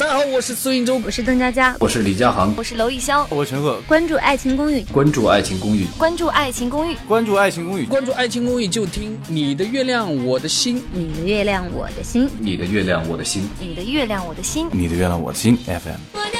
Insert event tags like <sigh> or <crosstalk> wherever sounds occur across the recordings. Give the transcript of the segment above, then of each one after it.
大家好，我是苏云洲，我是邓佳佳，我是李佳航，我是娄艺潇，我陈赫。关注《爱情公寓》，关注《爱情公寓》，关注《爱情公寓》，关注《爱情公寓》，关注《爱情公寓》就听你的月亮，我的心，你的月亮，我的心，你的月亮，我的心，你的月亮，我的心，你的月亮，我的心 FM。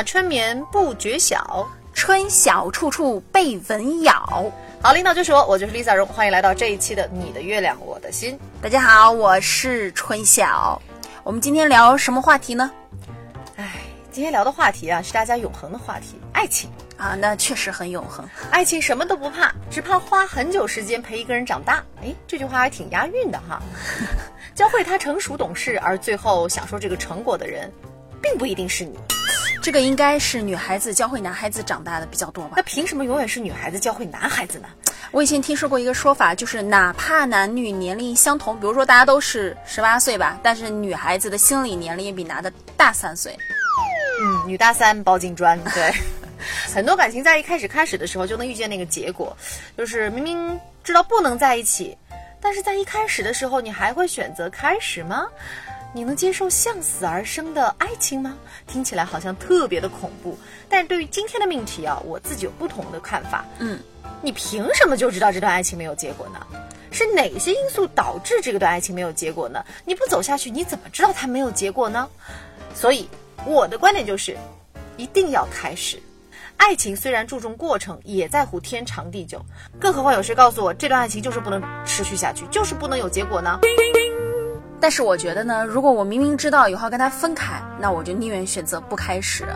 春眠不觉晓，春晓处处被蚊咬。好，领导就说：“我就是 Lisa 荣，欢迎来到这一期的《你的月亮我的心》。大家好，我是春晓。我们今天聊什么话题呢？哎，今天聊的话题啊，是大家永恒的话题——爱情啊。那确实很永恒。爱情什么都不怕，只怕花很久时间陪一个人长大。哎，这句话还挺押韵的哈。<laughs> 教会他成熟懂事，而最后享受这个成果的人，并不一定是你。”这个应该是女孩子教会男孩子长大的比较多吧？那凭什么永远是女孩子教会男孩子呢？我以前听说过一个说法，就是哪怕男女年龄相同，比如说大家都是十八岁吧，但是女孩子的心理年龄也比男的大三岁。嗯，女大三包金砖。对，<laughs> 很多感情在一开始开始的时候就能预见那个结果，就是明明知道不能在一起，但是在一开始的时候，你还会选择开始吗？你能接受向死而生的爱情吗？听起来好像特别的恐怖，但是对于今天的命题啊，我自己有不同的看法。嗯，你凭什么就知道这段爱情没有结果呢？是哪些因素导致这个段爱情没有结果呢？你不走下去，你怎么知道它没有结果呢？所以我的观点就是，一定要开始。爱情虽然注重过程，也在乎天长地久，更何况有谁告诉我这段爱情就是不能持续下去，就是不能有结果呢？但是我觉得呢，如果我明明知道以后要跟他分开，那我就宁愿选择不开始。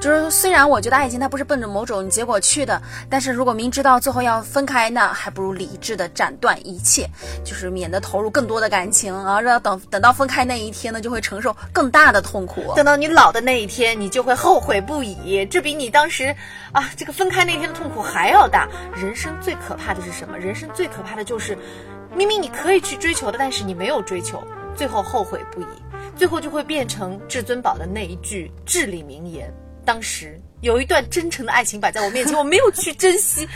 就是虽然我觉得爱情它不是奔着某种结果去的，但是如果明知道最后要分开，那还不如理智的斩断一切，就是免得投入更多的感情啊，让等等到分开那一天呢，就会承受更大的痛苦。等到你老的那一天，你就会后悔不已。这比你当时啊这个分开那天的痛苦还要大。人生最可怕的是什么？人生最可怕的就是，明明你可以去追求的，但是你没有追求。最后后悔不已，最后就会变成至尊宝的那一句至理名言。当时有一段真诚的爱情摆在我面前，我没有去珍惜，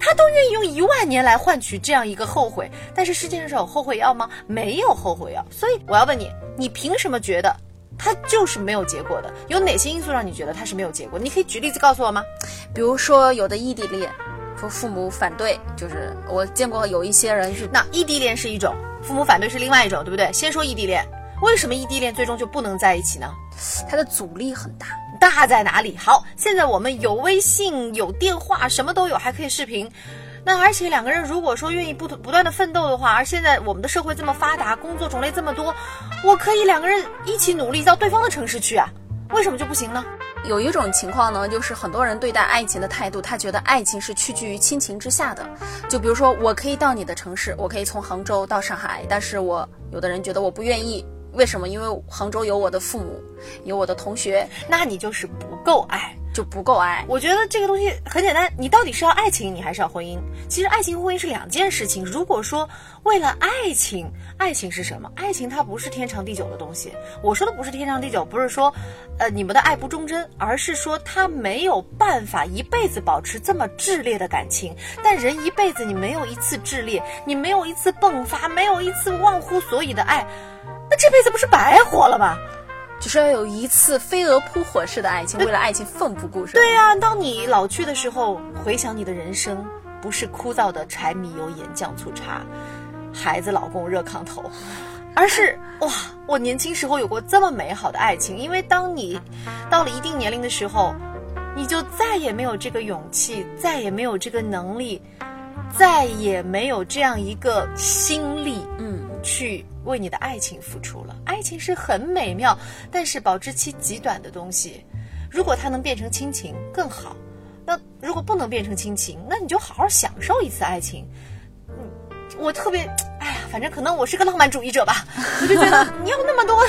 他都愿意用一万年来换取这样一个后悔。但是世界上有后悔药吗？没有后悔药。所以我要问你，你凭什么觉得他就是没有结果的？有哪些因素让你觉得他是没有结果？你可以举例子告诉我吗？比如说有的异地恋，说父母反对，就是我见过有一些人是那异地恋是一种。父母反对是另外一种，对不对？先说异地恋，为什么异地恋最终就不能在一起呢？它的阻力很大，大在哪里？好，现在我们有微信，有电话，什么都有，还可以视频。那而且两个人如果说愿意不不断的奋斗的话，而现在我们的社会这么发达，工作种类这么多，我可以两个人一起努力到对方的城市去啊，为什么就不行呢？有一种情况呢，就是很多人对待爱情的态度，他觉得爱情是屈居于亲情之下的。就比如说，我可以到你的城市，我可以从杭州到上海，但是我有的人觉得我不愿意，为什么？因为杭州有我的父母，有我的同学，那你就是不够爱。就不够爱。我觉得这个东西很简单，你到底是要爱情，你还是要婚姻？其实爱情婚姻是两件事情。如果说为了爱情，爱情是什么？爱情它不是天长地久的东西。我说的不是天长地久，不是说，呃，你们的爱不忠贞，而是说他没有办法一辈子保持这么炽烈的感情。但人一辈子，你没有一次炽烈，你没有一次迸发，没有一次忘乎所以的爱，那这辈子不是白活了吗？就是要有一次飞蛾扑火式的爱情，为了爱情奋不顾身。对呀，当你老去的时候，回想你的人生，不是枯燥的柴米油盐酱醋茶，孩子老公热炕头，而是哇，我年轻时候有过这么美好的爱情。因为当你到了一定年龄的时候，你就再也没有这个勇气，再也没有这个能力，再也没有这样一个心力，嗯，去。为你的爱情付出了，爱情是很美妙，但是保质期极短的东西。如果它能变成亲情更好，那如果不能变成亲情，那你就好好享受一次爱情。嗯，我特别，哎呀，反正可能我是个浪漫主义者吧，我就觉得 <laughs> 你要那么多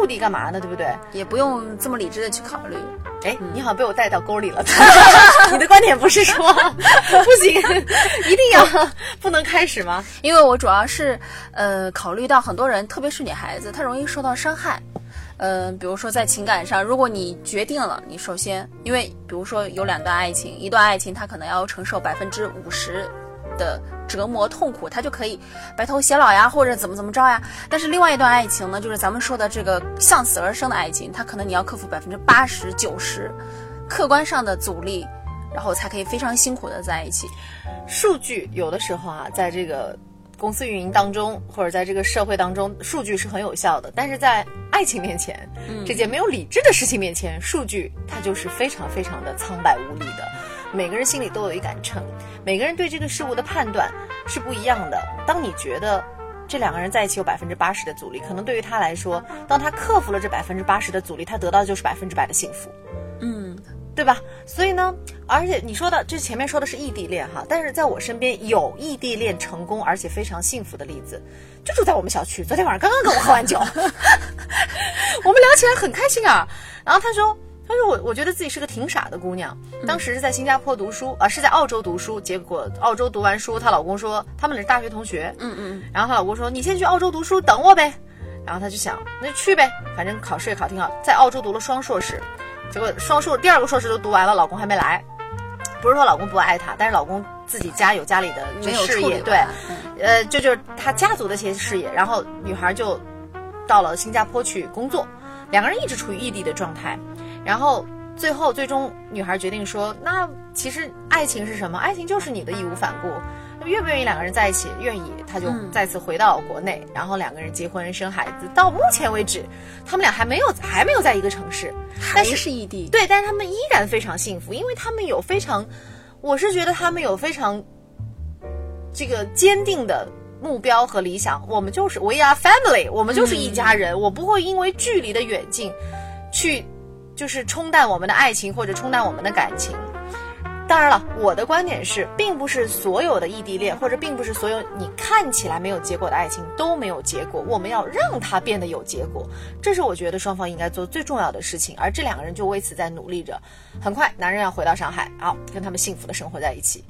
目的干嘛呢？对不对？也不用这么理智的去考虑。哎，你好像被我带到沟里了。<laughs> 你的观点不是说 <laughs> 不行，一定要不能开始吗？因为我主要是呃考虑到很多人，特别是女孩子，她容易受到伤害。嗯，比如说在情感上，如果你决定了，你首先，因为比如说有两段爱情，一段爱情它可能要承受百分之五十的折磨痛苦，他就可以白头偕老呀，或者怎么怎么着呀。但是另外一段爱情呢，就是咱们说的这个向死而生的爱情，它可能你要克服百分之八十九十客观上的阻力，然后才可以非常辛苦的在一起。数据有的时候啊，在这个。公司运营当中，或者在这个社会当中，数据是很有效的。但是在爱情面前，这件没有理智的事情面前，数据它就是非常非常的苍白无力的。每个人心里都有一杆秤，每个人对这个事物的判断是不一样的。当你觉得这两个人在一起有百分之八十的阻力，可能对于他来说，当他克服了这百分之八十的阻力，他得到的就是百分之百的幸福。嗯。对吧？所以呢，而且你说的这前面说的是异地恋哈，但是在我身边有异地恋成功而且非常幸福的例子，就住在我们小区。昨天晚上刚刚跟我喝完酒，<laughs> 我们聊起来很开心啊。然后他说，他说我我觉得自己是个挺傻的姑娘，当时是在新加坡读书啊，是在澳洲读书，结果澳洲读完书，她老公说他们俩是大学同学，嗯嗯，然后她老公说你先去澳洲读书等我呗，然后她就想那就去呗，反正考试也考挺好，在澳洲读了双硕士。结果双硕第二个硕士都读完了，老公还没来。不是说老公不爱她，但是老公自己家有家里的事业，对，呃，这就是他家族的一些事业。然后女孩就到了新加坡去工作，两个人一直处于异地的状态。然后最后最终女孩决定说：“那其实爱情是什么？爱情就是你的义无反顾。”愿不愿意两个人在一起？愿意，他就再次回到国内，然后两个人结婚生孩子。到目前为止，他们俩还没有还没有在一个城市，还是异地。对，但是他们依然非常幸福，因为他们有非常，我是觉得他们有非常这个坚定的目标和理想。我们就是 We are family，我们就是一家人。我不会因为距离的远近，去就是冲淡我们的爱情或者冲淡我们的感情。当然了，我的观点是，并不是所有的异地恋，或者并不是所有你看起来没有结果的爱情都没有结果。我们要让它变得有结果，这是我觉得双方应该做最重要的事情。而这两个人就为此在努力着。很快，男人要回到上海，啊跟他们幸福的生活在一起。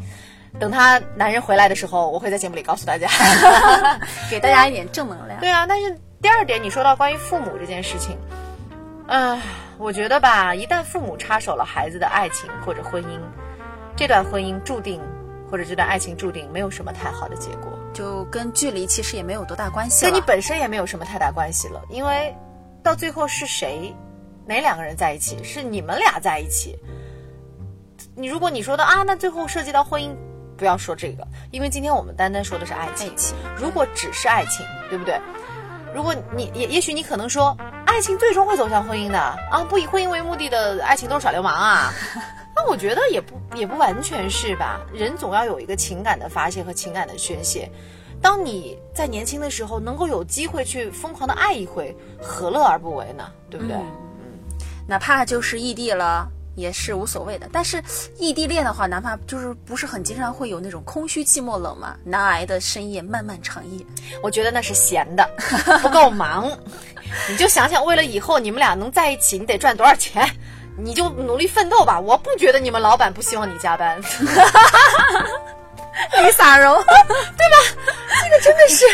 等他男人回来的时候，我会在节目里告诉大家 <laughs> <laughs> 给大家一点正能量。对啊，但是第二点，你说到关于父母这件事情，啊，我觉得吧，一旦父母插手了孩子的爱情或者婚姻。这段婚姻注定，或者这段爱情注定没有什么太好的结果，就跟距离其实也没有多大关系，跟你本身也没有什么太大关系了。因为到最后是谁，哪两个人在一起，是你们俩在一起。你如果你说的啊，那最后涉及到婚姻，不要说这个，因为今天我们单单说的是爱情。如果只是爱情，对不对？如果你也也许你可能说，爱情最终会走向婚姻的啊，不以婚姻为目的的爱情都是耍流氓啊。<laughs> 那我觉得也不也不完全是吧，人总要有一个情感的发泄和情感的宣泄。当你在年轻的时候能够有机会去疯狂的爱一回，何乐而不为呢？对不对？嗯，哪怕就是异地了也是无所谓的。但是 <sniffs> 异地恋的话，哪怕就是不是很经常会有那种空虚寂寞冷嘛，难挨的深夜漫漫长夜。我觉得那是闲的，<laughs> 不够忙。你就想想，为了以后你们俩能在一起，你得赚多少钱？你就努力奋斗吧，我不觉得你们老板不希望你加班。<laughs> <laughs> 你撒蓉，对吧？这个真的是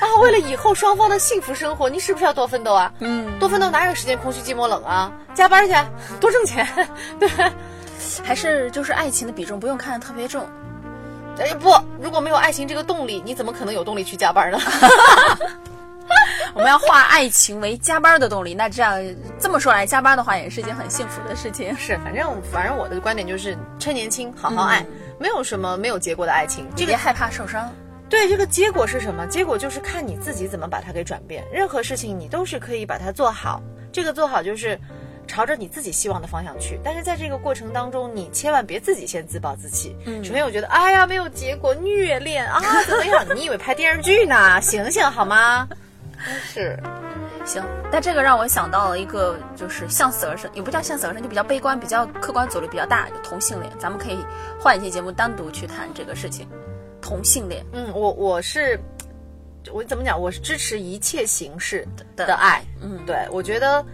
啊，为了以后双方的幸福生活，你是不是要多奋斗啊？嗯，多奋斗哪有时间空虚寂寞冷啊？加班去，多挣钱，<laughs> 对？还是就是爱情的比重不用看得特别重。哎不，如果没有爱情这个动力，你怎么可能有动力去加班呢？<laughs> 我们要化爱情为加班的动力，那这样这么说来，加班的话也是一件很幸福的事情。<laughs> 是，反正反正我的观点就是趁年轻好好爱，没有什么没有结果的爱情，这个害怕受伤。对，这个结果是什么？结果就是看你自己怎么把它给转变。任何事情你都是可以把它做好，这个做好就是朝着你自己希望的方向去。但是在这个过程当中，你千万别自己先自暴自弃。嗯，首先我觉得，哎呀，没有结果，虐恋啊，怎么样？你以为拍电视剧呢？醒醒好吗？是，行，但这个让我想到了一个，就是向死而生，也不叫向死而生，就比较悲观，比较客观阻力比较大，就同性恋。咱们可以换一期节目单独去谈这个事情，同性恋。嗯，我我是我怎么讲？我是支持一切形式的的爱。嗯，对，我觉得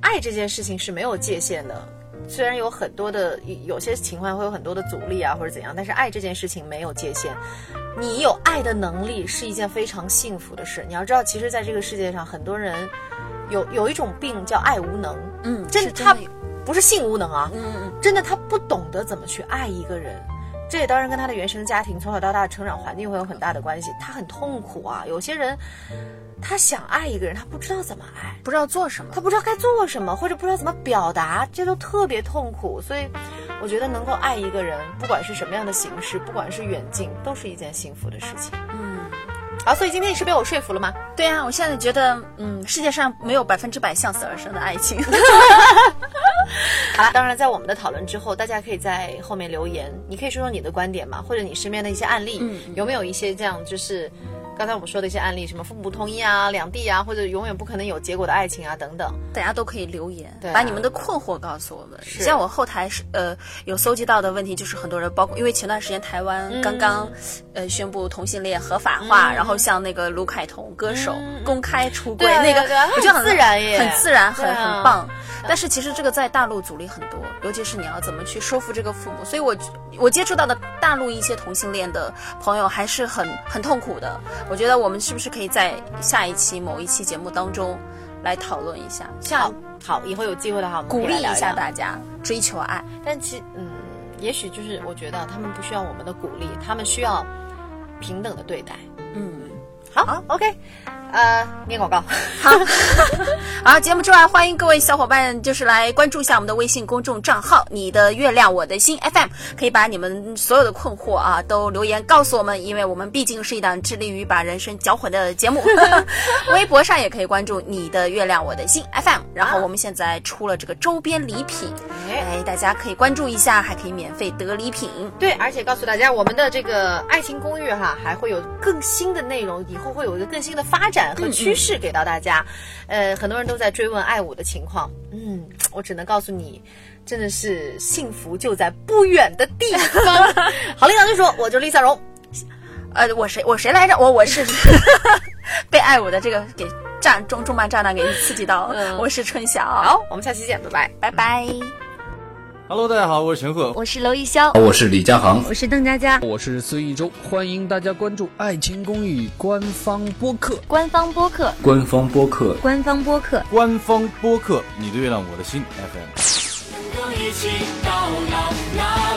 爱这件事情是没有界限的。虽然有很多的有些情况会有很多的阻力啊，或者怎样，但是爱这件事情没有界限。你有爱的能力是一件非常幸福的事。你要知道，其实在这个世界上，很多人有有一种病叫爱无能。嗯，真的，他不是性无能啊，嗯嗯真的他不懂得怎么去爱一个人。这也当然跟他的原生家庭从小到大的成长环境会有很大的关系。他很痛苦啊，有些人他想爱一个人，他不知道怎么爱。不知道做什么他。不知道该做什么，或者不知道怎么表达，这都特别痛苦。所以，我觉得能够爱一个人，不管是什么样的形式，不管是远近，都是一件幸福的事情。嗯，好，所以今天你是被我说服了吗？对啊，我现在觉得，嗯，世界上没有百分之百向死而生的爱情。好了，当然，在我们的讨论之后，大家可以在后面留言，你可以说说你的观点嘛，或者你身边的一些案例，嗯有没有一些这样就是。刚才我们说的一些案例，什么父母不同意啊、两地啊，或者永远不可能有结果的爱情啊，等等。大家都可以留言，对啊把你们的困惑告诉我们。是像我后台是呃有搜集到的问题，就是很多人包括因为前段时间台湾嗯刚刚、呃宣布同性恋合法化，嗯然后像那个卢凯彤歌手、嗯公开出柜，对啊那个对啊我觉得很自然耶很自然，很、啊很棒。但是其实这个在大陆阻力很多，尤其是你要怎么去说服这个父母。所以我我接触到的大陆一些同性恋的朋友还是很很痛苦的。我觉得我们是不是可以在下一期某一期节目当中来讨论一下，好像好，以后有机会的话，鼓励一下大家追求爱。但其嗯，也许就是我觉得他们不需要我们的鼓励，他们需要平等的对待。嗯，好 o k 呃，念广告。好，<laughs> 好，节目之外，欢迎各位小伙伴就是来关注一下我们的微信公众账号“你的月亮我的心 FM”，可以把你们所有的困惑啊都留言告诉我们，因为我们毕竟是一档致力于把人生搅混的节目。<laughs> 微博上也可以关注“你的月亮我的心 FM”，然后我们现在出了这个周边礼品，哎哎，大家可以关注一下，还可以免费得礼品。对，而且告诉大家，我们的这个爱情公寓哈，还会有更新的内容，以后会有一个更新的发展和趋势给到大家。呃，很多人都在追问爱五的情况，嗯，我只能告诉你，真的是幸福就在不远的地方。<laughs> 好，领导就说，我就 Lisa 荣，呃，我谁我谁来着？我我是 <laughs> 被爱我的这个给炸重重磅炸弹给刺激到了。嗯我是春晓，好，我们下期见，拜拜。拜拜。Hello，大家好，我是陈赫。我是娄艺潇，我是李佳航，我是邓佳佳，我是孙艺洲，欢迎大家关注《爱情公寓》官方播客。官方播客，官方播客。官方播客。官方播客《你的月亮我的心》FM。能够一起到老，那